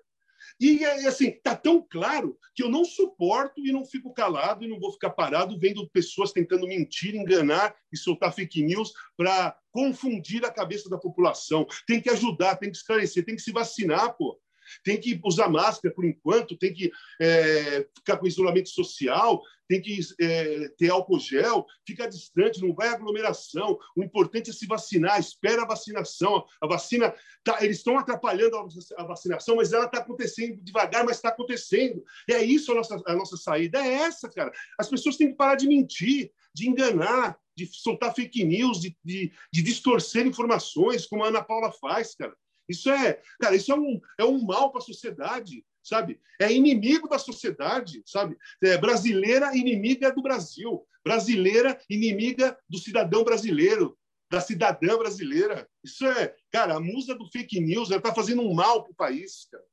E, assim, está tão claro que eu não suporto e não fico calado e não vou ficar parado vendo pessoas tentando mentir, enganar e soltar fake news para confundir a cabeça da população. Tem que ajudar, tem que esclarecer, tem que se vacinar, pô tem que usar máscara por enquanto, tem que é, ficar com isolamento social, tem que é, ter álcool gel, fica distante, não vai aglomeração. O importante é se vacinar, espera a vacinação. A vacina, tá, eles estão atrapalhando a vacinação, mas ela está acontecendo devagar, mas está acontecendo. É isso a nossa, a nossa saída, é essa, cara. As pessoas têm que parar de mentir, de enganar, de soltar fake news, de, de, de distorcer informações, como a Ana Paula faz, cara. Isso é, cara, isso é um, é um mal para a sociedade, sabe? É inimigo da sociedade, sabe? É brasileira inimiga do Brasil, brasileira inimiga do cidadão brasileiro, da cidadã brasileira. Isso é, cara, a musa do fake news, está fazendo um mal para o país, cara.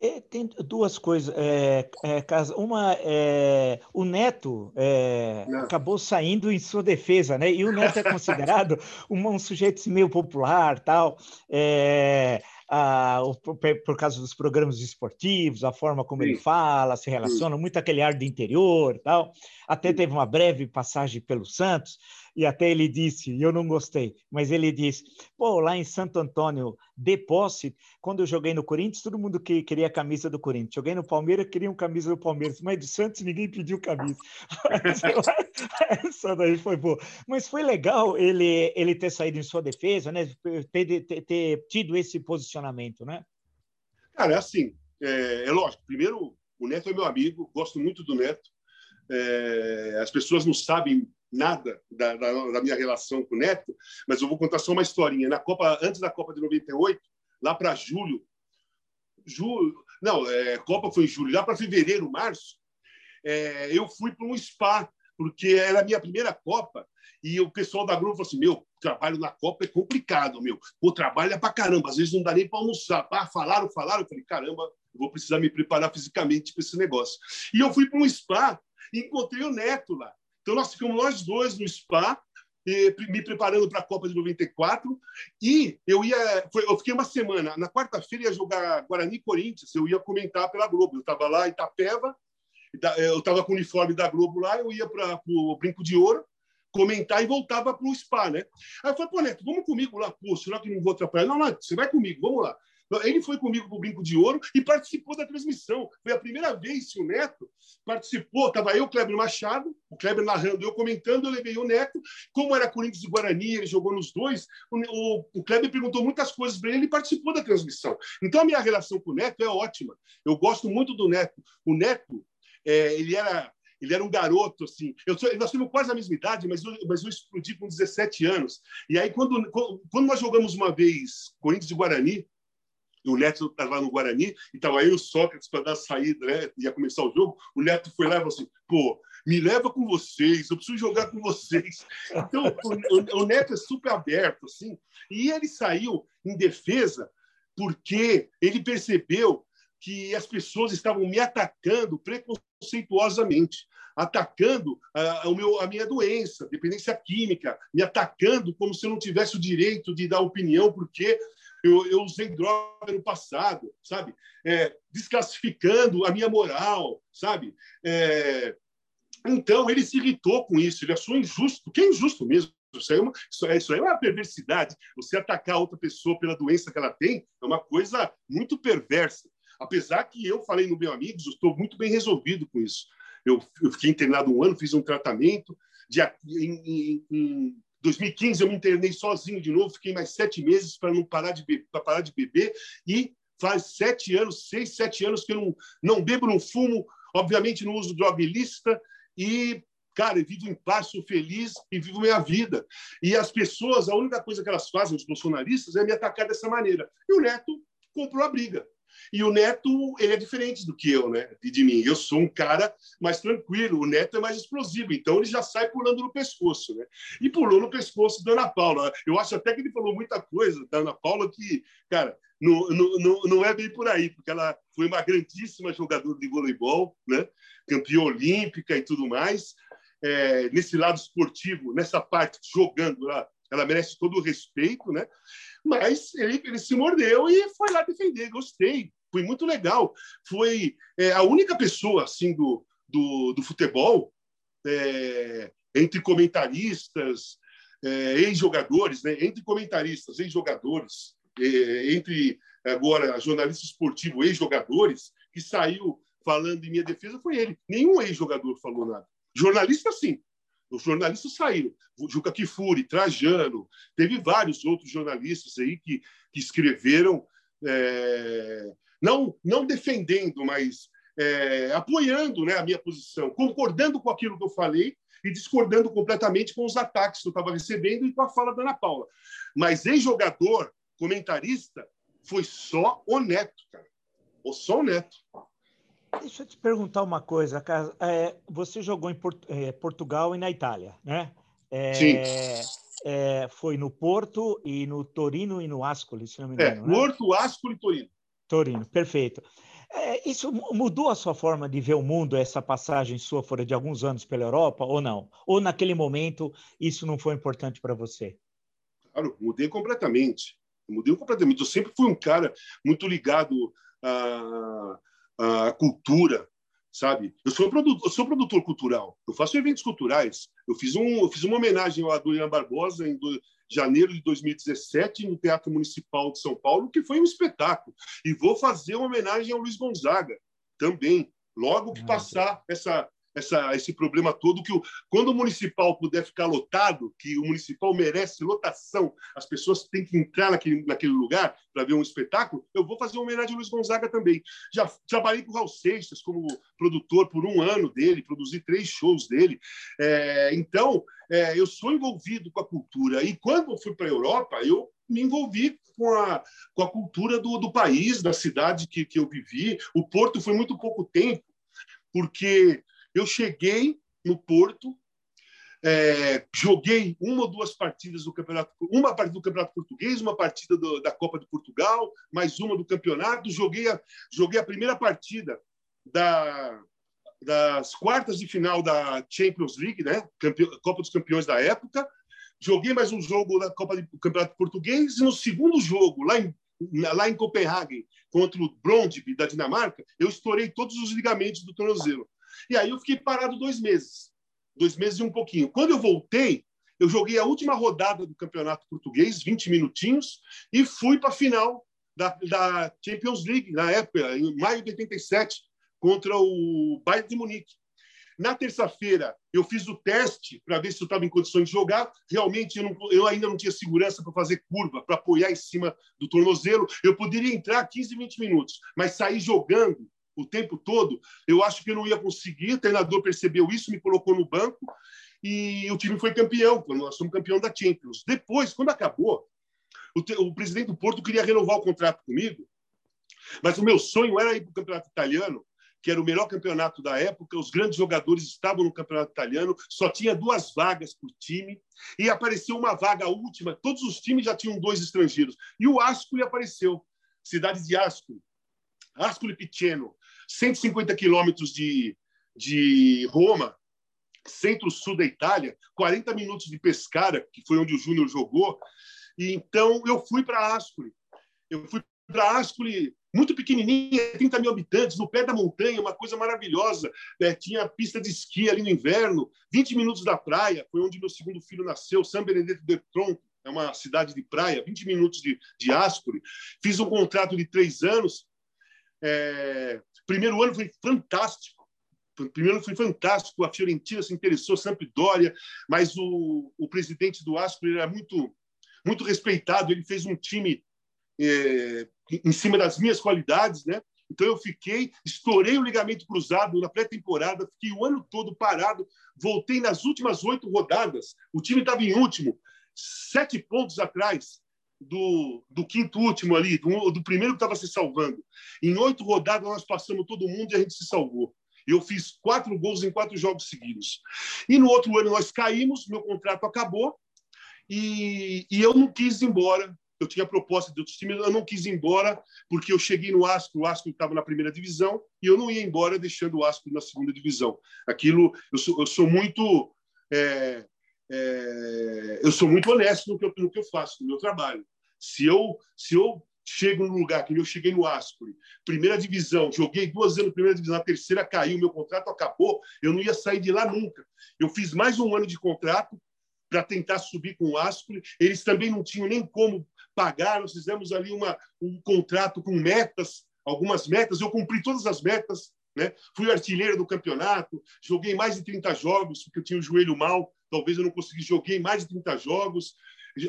É, tem duas coisas. É, é, uma, é, o Neto é, acabou saindo em sua defesa, né? E o Neto é considerado um, um sujeito meio popular, tal. É, a, por, por, causa dos programas esportivos, a forma como Sim. ele fala, se relaciona, Sim. muito aquele ar do interior, tal. Até teve uma breve passagem pelo Santos e até ele disse, e eu não gostei, mas ele disse, pô, lá em Santo Antônio, de posse, quando eu joguei no Corinthians, todo mundo que queria a camisa do Corinthians. Joguei no Palmeiras, queriam camisa do Palmeiras, mas do Santos ninguém pediu camisa. Essa daí foi boa. Mas foi legal ele, ele ter saído em sua defesa, né? Ter, ter, ter tido esse posicionamento, né? Cara, é assim, é, é lógico, primeiro, o Neto é meu amigo, gosto muito do Neto. É, as pessoas não sabem nada da, da, da, minha relação com o Neto, mas eu vou contar só uma historinha. Na Copa, antes da Copa de 98, lá para julho, julho, não, é, Copa foi em julho, lá para fevereiro, março, é, eu fui para um spa, porque era a minha primeira Copa, e o pessoal da Globo falou assim: meu, trabalho na Copa é complicado, meu. O trabalho é para caramba, às vezes não dá nem para almoçar. Pá, falaram, falaram, eu falei: caramba, vou precisar me preparar fisicamente para esse negócio. E eu fui para um spa encontrei o Neto lá. Então, nós ficamos nós dois no spa, me preparando para a Copa de 94 e eu ia foi, eu fiquei uma semana. Na quarta-feira ia jogar Guarani Corinthians. Eu ia comentar pela Globo. Eu estava lá em Itapeva eu estava com o uniforme da Globo lá eu ia para o Brinco de Ouro comentar e voltava para o spa né? Aí eu falei pô Neto vamos comigo lá pô será que não vou atrapalhar? Não, não você vai comigo vamos lá ele foi comigo para o Brinco de Ouro e participou da transmissão. Foi a primeira vez que o Neto participou. Estava eu, Kleber Machado, o Kleber narrando, eu comentando, eu levei o Neto. Como era Corinthians e Guarani, ele jogou nos dois. O, o, o Kleber perguntou muitas coisas para ele e participou da transmissão. Então, a minha relação com o Neto é ótima. Eu gosto muito do Neto. O Neto, é, ele era ele era um garoto, assim. Eu nós temos quase a mesma idade, mas eu, mas eu explodi com 17 anos. E aí, quando, quando nós jogamos uma vez Corinthians e Guarani, o Neto estava no Guarani, e estava aí o Sócrates para dar saída, né? ia começar o jogo. O Neto foi lá e falou assim: pô, me leva com vocês, eu preciso jogar com vocês. Então, o, o, Neto é super aberto, assim, e ele saiu em defesa porque ele percebeu que as pessoas estavam me atacando preconceituosamente, atacando a, a, meu, a minha doença, dependência química, me atacando como se eu não tivesse o direito de dar opinião, porque eu, eu usei droga no passado, sabe? É, desclassificando a minha moral, sabe? É, então, ele se irritou com isso, ele achou injusto, que é injusto mesmo. Isso é uma, isso, é, isso é uma perversidade. Você atacar outra pessoa pela doença que ela tem é uma coisa muito perversa. Apesar que eu falei no meu amigo, estou muito bem resolvido com isso. Eu, eu fiquei internado um ano, fiz um tratamento. De, em, em, em 2015 eu me internei sozinho de novo, fiquei mais sete meses para não parar de para parar de beber e faz sete anos, seis, sete anos que eu não, não bebo, não fumo, obviamente não uso droga ilícita e cara, eu vivo em paz, sou feliz e vivo minha vida. E as pessoas, a única coisa que elas fazem, os bolsonaristas, é me atacar dessa maneira. E o Neto comprou a briga. E o Neto, ele é diferente do que eu, né? De, de mim. Eu sou um cara mais tranquilo, o Neto é mais explosivo, então ele já sai pulando no pescoço, né? E pulou no pescoço da Ana Paula. Eu acho até que ele falou muita coisa da Ana Paula que, cara, não, não, não é bem por aí, porque ela foi uma grandíssima jogadora de voleibol, né? Campeã olímpica e tudo mais. É, nesse lado esportivo, nessa parte jogando lá, ela merece todo o respeito, né? Mas ele, ele se mordeu e foi lá defender. Gostei. Foi muito legal. Foi é, a única pessoa assim do, do, do futebol, é, entre comentaristas, é, ex-jogadores, né? entre comentaristas, ex-jogadores, é, entre agora jornalista esportivo, ex-jogadores, que saiu falando em minha defesa foi ele. Nenhum ex-jogador falou nada. Jornalista, sim. Os jornalistas saíram. Juca Kifuri, Trajano, teve vários outros jornalistas aí que, que escreveram, é, não, não defendendo, mas é, apoiando né, a minha posição, concordando com aquilo que eu falei e discordando completamente com os ataques que eu estava recebendo e com a fala da Ana Paula. Mas ex-jogador, comentarista, foi só o Neto, cara. Ou só o Neto. Deixa eu te perguntar uma coisa, cara. É, você jogou em Port é, Portugal e na Itália, né? É, Sim. É, foi no Porto e no Torino e no Ascoli, se não me é, engano. É, Porto, Ascoli e Torino. Torino, perfeito. É, isso mudou a sua forma de ver o mundo, essa passagem sua fora de alguns anos pela Europa, ou não? Ou naquele momento isso não foi importante para você? Claro, mudei completamente. Mudei completamente. Eu sempre fui um cara muito ligado a a cultura, sabe? Eu sou, produtor, eu sou produtor cultural, eu faço eventos culturais. Eu fiz, um, eu fiz uma homenagem ao Adriano Barbosa em do, janeiro de 2017 no Teatro Municipal de São Paulo, que foi um espetáculo. E vou fazer uma homenagem ao Luiz Gonzaga também. Logo que passar essa, essa, esse problema todo que o, quando o municipal puder ficar lotado, que o municipal merece lotação, as pessoas têm que entrar naquele, naquele lugar para ver um espetáculo, eu vou fazer uma homenagem ao Luiz Gonzaga também. Já trabalhei com o Raul Seixas como produtor por um ano dele, produzi três shows dele. É, então, é, eu sou envolvido com a cultura. E quando eu fui para a Europa, eu me envolvi com a, com a cultura do, do país, da cidade que, que eu vivi. O Porto foi muito pouco tempo, porque eu cheguei no Porto, é, joguei uma ou duas partidas do campeonato, uma partida do campeonato português, uma partida do, da Copa de Portugal, mais uma do campeonato. Joguei a, joguei a primeira partida da, das quartas de final da Champions League, né? Copa dos Campeões da época. Joguei mais um jogo da Copa do Campeonato Português e no segundo jogo lá em lá em Copenhague contra o Brondby da Dinamarca, eu estourei todos os ligamentos do tornozelo. E aí eu fiquei parado dois meses, dois meses e um pouquinho. Quando eu voltei, eu joguei a última rodada do Campeonato Português, 20 minutinhos, e fui para a final da, da, Champions League, na época, em maio de 87, contra o Bayern de Munique. Na terça-feira, eu fiz o teste para ver se eu estava em condições de jogar. Realmente, eu, não, eu ainda não tinha segurança para fazer curva, para apoiar em cima do tornozelo. Eu poderia entrar 15, 20 minutos, mas sair jogando o tempo todo, eu acho que eu não ia conseguir. O treinador percebeu isso, me colocou no banco e o time foi campeão, nós somos campeão da Champions. Depois, quando acabou, o, te, o presidente do Porto queria renovar o contrato comigo, mas o meu sonho era ir para o campeonato italiano, que era o melhor campeonato da época, os grandes jogadores estavam no campeonato italiano, só tinha duas vagas por time, e apareceu uma vaga última, todos os times já tinham dois estrangeiros, e o Ascoli apareceu, cidade de Ascoli, Ascoli Piceno, 150 quilômetros de, de Roma, centro-sul da Itália, 40 minutos de Pescara, que foi onde o Júnior jogou. E então eu fui para Ascoli. Eu fui para Ascoli muito pequenininha, 30 mil habitantes, no pé da montanha, uma coisa maravilhosa. É, tinha pista de esqui ali no inverno, 20 minutos da praia, foi onde meu segundo filho nasceu, São Benedetto de Tronco, é uma cidade de praia, 20 minutos de, de Ascoli. Fiz um contrato de três anos. É, Primeiro ano foi fantástico. Primeiro ano foi fantástico. A Fiorentina se interessou, Sampdoria, mas o, o presidente do Ascoli era muito, muito respeitado. Ele fez um time é, em cima das minhas qualidades, né? Então eu fiquei, estourei o ligamento cruzado na pré-temporada, fiquei o ano todo parado, voltei nas últimas oito rodadas, o time estava em último, sete pontos atrás do, do quinto último ali, do, do primeiro que estava se salvando. Em oito rodadas, nós passamos todo mundo e a gente se salvou. Eu fiz quatro gols em quatro jogos seguidos. E no outro ano nós caímos, meu contrato acabou e, e eu não quis ir embora. Eu tinha proposta de outros times, eu não quis ir embora porque eu cheguei no Asco, o Asco estava na primeira divisão e eu não ia embora deixando o Asco na segunda divisão. Aquilo, eu sou, eu sou muito é, é, eu sou muito honesto no que eu, no que eu faço, no meu trabalho. Se eu, se eu chego no lugar que eu cheguei no Ascoli, primeira divisão, joguei duas anos primeira divisão, na terceira caiu, meu contrato acabou, eu não ia sair de lá nunca. Eu fiz mais um ano de contrato para tentar subir com o Ascoli. Eles também não tinham nem como pagar, nós fizemos ali uma, um contrato com metas, algumas metas, eu cumpri todas as metas, né? Fui artilheiro do campeonato, joguei mais de 30 jogos, porque eu tinha o joelho mal, talvez eu não conseguisse, joguei mais de 30 jogos.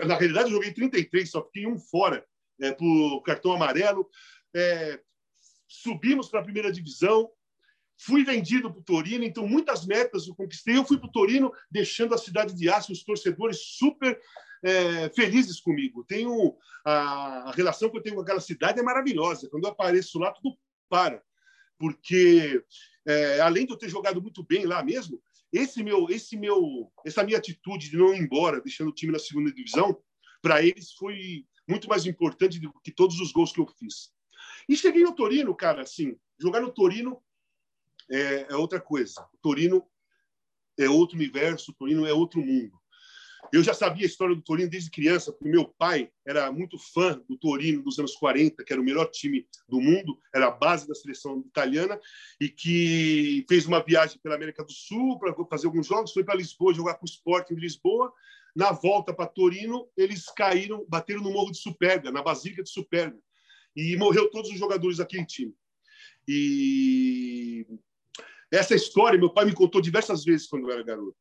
Na realidade, eu joguei 33, só fiquei um fora é, por cartão amarelo. É, subimos para a primeira divisão, fui vendido para o Torino, então muitas metas eu conquistei. Eu fui para o Torino, deixando a cidade de Aço, os torcedores super é, felizes comigo. Tenho a, a, relação que eu tenho com aquela cidade é maravilhosa. Quando eu apareço lá, tudo para, porque é, além de eu ter jogado muito bem lá mesmo, esse meu, esse meu, essa minha atitude de não ir embora, deixando o time na segunda divisão, para eles foi muito mais importante do que todos os gols que eu fiz. E cheguei no Torino, cara, assim, jogar no Torino é, é outra coisa. O Torino é outro universo, o Torino é outro mundo. Eu já sabia a história do Torino desde criança, porque meu pai era muito fã do Torino dos anos 40, que era o melhor time do mundo, era a base da seleção italiana, e que fez uma viagem pela América do Sul para fazer alguns jogos, foi para Lisboa jogar com o Sporting de Lisboa. Na volta para Torino, eles caíram, bateram no Morro de Superga, na Basílica de Superga, e morreu todos os jogadores daquele time. E essa história meu pai me contou diversas vezes quando eu era garoto.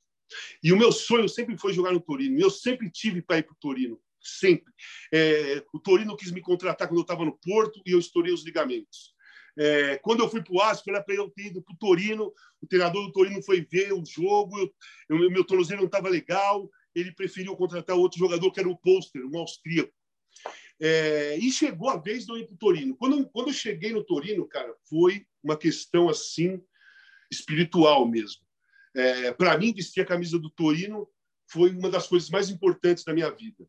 E o meu sonho sempre foi jogar no Torino. Eu sempre tive para ir para o Torino, sempre. É, o Torino quis me contratar quando eu estava no Porto e eu estourei os ligamentos. É, quando eu fui para o Asco, era para eu ter ido para o Torino. O treinador do Torino foi ver o jogo, eu, eu, meu tornozelo não estava legal. Ele preferiu contratar outro jogador, que era o Poster, um austríaco. É, e chegou a vez de eu ir para o Torino. Quando, quando eu cheguei no Torino, cara, foi uma questão assim espiritual mesmo. É, Para mim, vestir a camisa do Torino foi uma das coisas mais importantes da minha vida.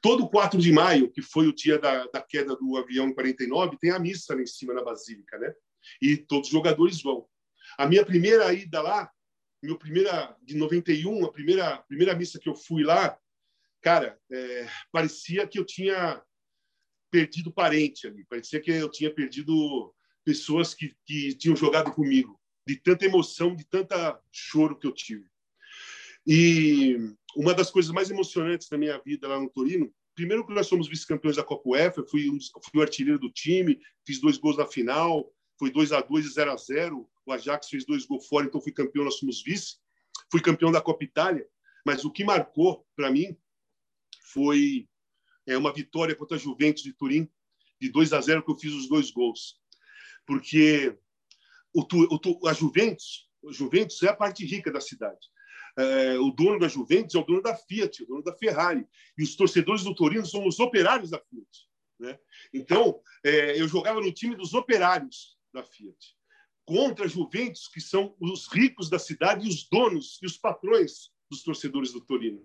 Todo 4 de maio, que foi o dia da, da queda do avião em 49, tem a missa lá em cima na Basílica, né? E todos os jogadores vão. A minha primeira ida lá, meu primeira de 91, a primeira primeira missa que eu fui lá, cara, é, parecia que eu tinha perdido parente ali, parecia que eu tinha perdido pessoas que, que tinham jogado comigo de tanta emoção, de tanta choro que eu tive. E uma das coisas mais emocionantes da minha vida lá no Torino, primeiro que nós somos vice-campeões da Copa UEFA, fui, fui o artilheiro do time, fiz dois gols na final, foi 2 a 2 e 0 a 0 O Ajax fez dois gols fora, então fui campeão, nós somos vice. Fui campeão da Copa Itália, mas o que marcou para mim foi é, uma vitória contra a Juventus de Turim, de 2 a 0 que eu fiz os dois gols. Porque o, o, a Juventus, Juventus é a parte rica da cidade. É, o dono da Juventus é o dono da Fiat, o dono da Ferrari. E os torcedores do Torino são os operários da Fiat. Né? Então, é, eu jogava no time dos operários da Fiat, contra a Juventus, que são os ricos da cidade e os donos e os patrões dos torcedores do Torino.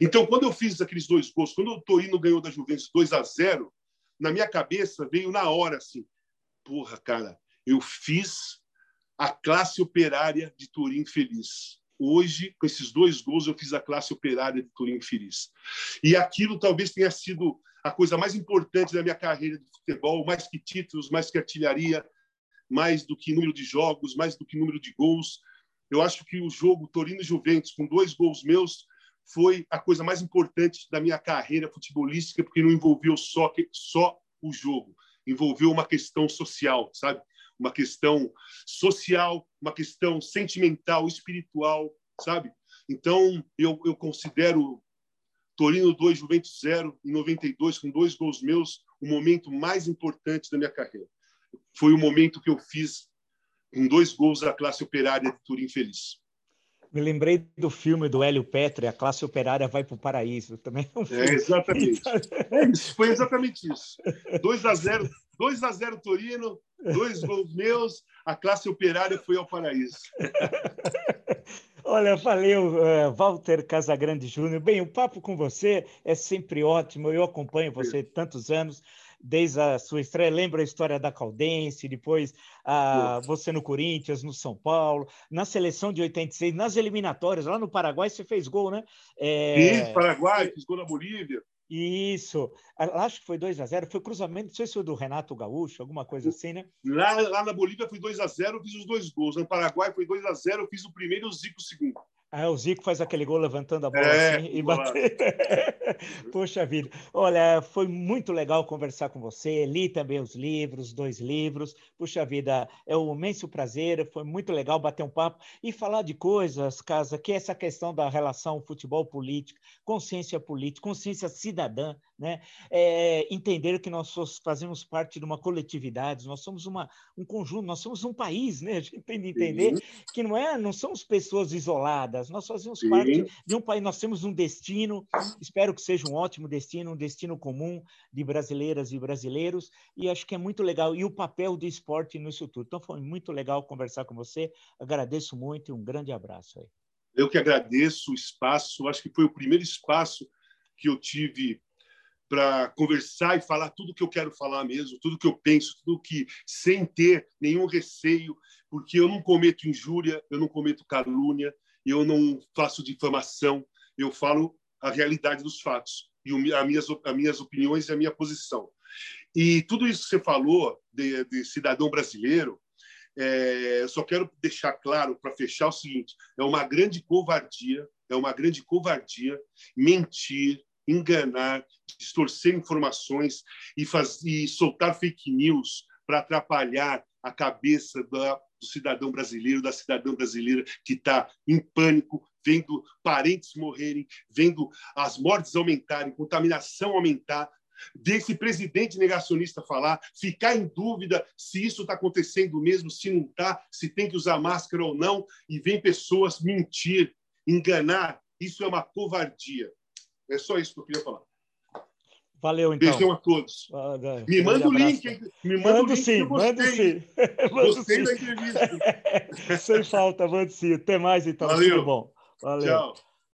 Então, quando eu fiz aqueles dois gols, quando o Torino ganhou da Juventus 2 a 0, na minha cabeça veio na hora assim: porra, cara, eu fiz a classe operária de Turim feliz. Hoje, com esses dois gols, eu fiz a classe operária de Turim feliz. E aquilo talvez tenha sido a coisa mais importante da minha carreira de futebol, mais que títulos, mais que artilharia, mais do que número de jogos, mais do que número de gols. Eu acho que o jogo Torino Juventus, com dois gols meus, foi a coisa mais importante da minha carreira futebolística, porque não envolveu só, só o jogo, envolveu uma questão social, sabe? Uma questão social, uma questão sentimental, espiritual, sabe? Então, eu, eu considero Torino 2, Juventus 0, em 92, com dois gols meus, o momento mais importante da minha carreira. Foi o momento que eu fiz com dois gols da classe operária de Turim Feliz. Me lembrei do filme do Hélio Petri, A Classe Operária Vai para o Paraíso. Também é, um é exatamente. É isso, foi exatamente isso. 2 a 0 2 a 0 Torino, dois gols meus, a classe operária foi ao paraíso. Olha, valeu, uh, Walter Casagrande Júnior. Bem, o papo com você é sempre ótimo. Eu acompanho você tantos anos, desde a sua estreia. Lembro a história da Caldense, depois uh, você no Corinthians, no São Paulo, na seleção de 86, nas eliminatórias, lá no Paraguai você fez gol, né? É... Sim, Paraguai, fiz gol na Bolívia. Isso. Acho que foi 2 a 0 Foi cruzamento, não sei se foi do Renato Gaúcho, alguma coisa assim, né? Lá, lá na Bolívia foi 2 a 0 eu fiz os dois gols. No Paraguai foi 2 a 0 eu fiz o primeiro e o Zico o segundo. Ah, o Zico faz aquele gol levantando a bola é, assim e batendo. Poxa vida. Olha, foi muito legal conversar com você. Li também os livros, dois livros. Puxa vida, é um imenso prazer. Foi muito legal bater um papo e falar de coisas, Casa, que é essa questão da relação futebol-política, consciência política, consciência cidadã, né? É, entender que nós fazemos parte de uma coletividade, nós somos uma, um conjunto, nós somos um país, né? A gente tem de entender Sim. que não é, não somos pessoas isoladas nós fazemos Sim. parte de um país, nós temos um destino, espero que seja um ótimo destino, um destino comum de brasileiras e brasileiros, e acho que é muito legal. E o papel do esporte nisso tudo. Então, foi muito legal conversar com você. Agradeço muito e um grande abraço aí. Eu que agradeço o espaço, acho que foi o primeiro espaço que eu tive para conversar e falar tudo que eu quero falar mesmo, tudo que eu penso, tudo que sem ter nenhum receio, porque eu não cometo injúria, eu não cometo calúnia, eu não faço difamação, eu falo a realidade dos fatos e as minhas, as minhas opiniões e a minha posição. E tudo isso que você falou de, de cidadão brasileiro, é, eu só quero deixar claro para fechar o seguinte: é uma grande covardia, é uma grande covardia mentir, enganar, distorcer informações e, faz, e soltar fake news para atrapalhar a cabeça da, do cidadão brasileiro, da cidadã brasileira que está em pânico, vendo parentes morrerem, vendo as mortes aumentarem, contaminação aumentar, desse presidente negacionista falar, ficar em dúvida se isso está acontecendo mesmo, se não está, se tem que usar máscara ou não, e vem pessoas mentir, enganar. Isso é uma covardia. É só isso que eu queria falar. Valeu, então. Beijão a todos. Ah, me manda o link. Me manda mando o link. Sim, mando sim. Gostei da entrevista. Sem falta, mando sim. Até mais, então. Valeu. Tudo bom. Valeu. Tchau.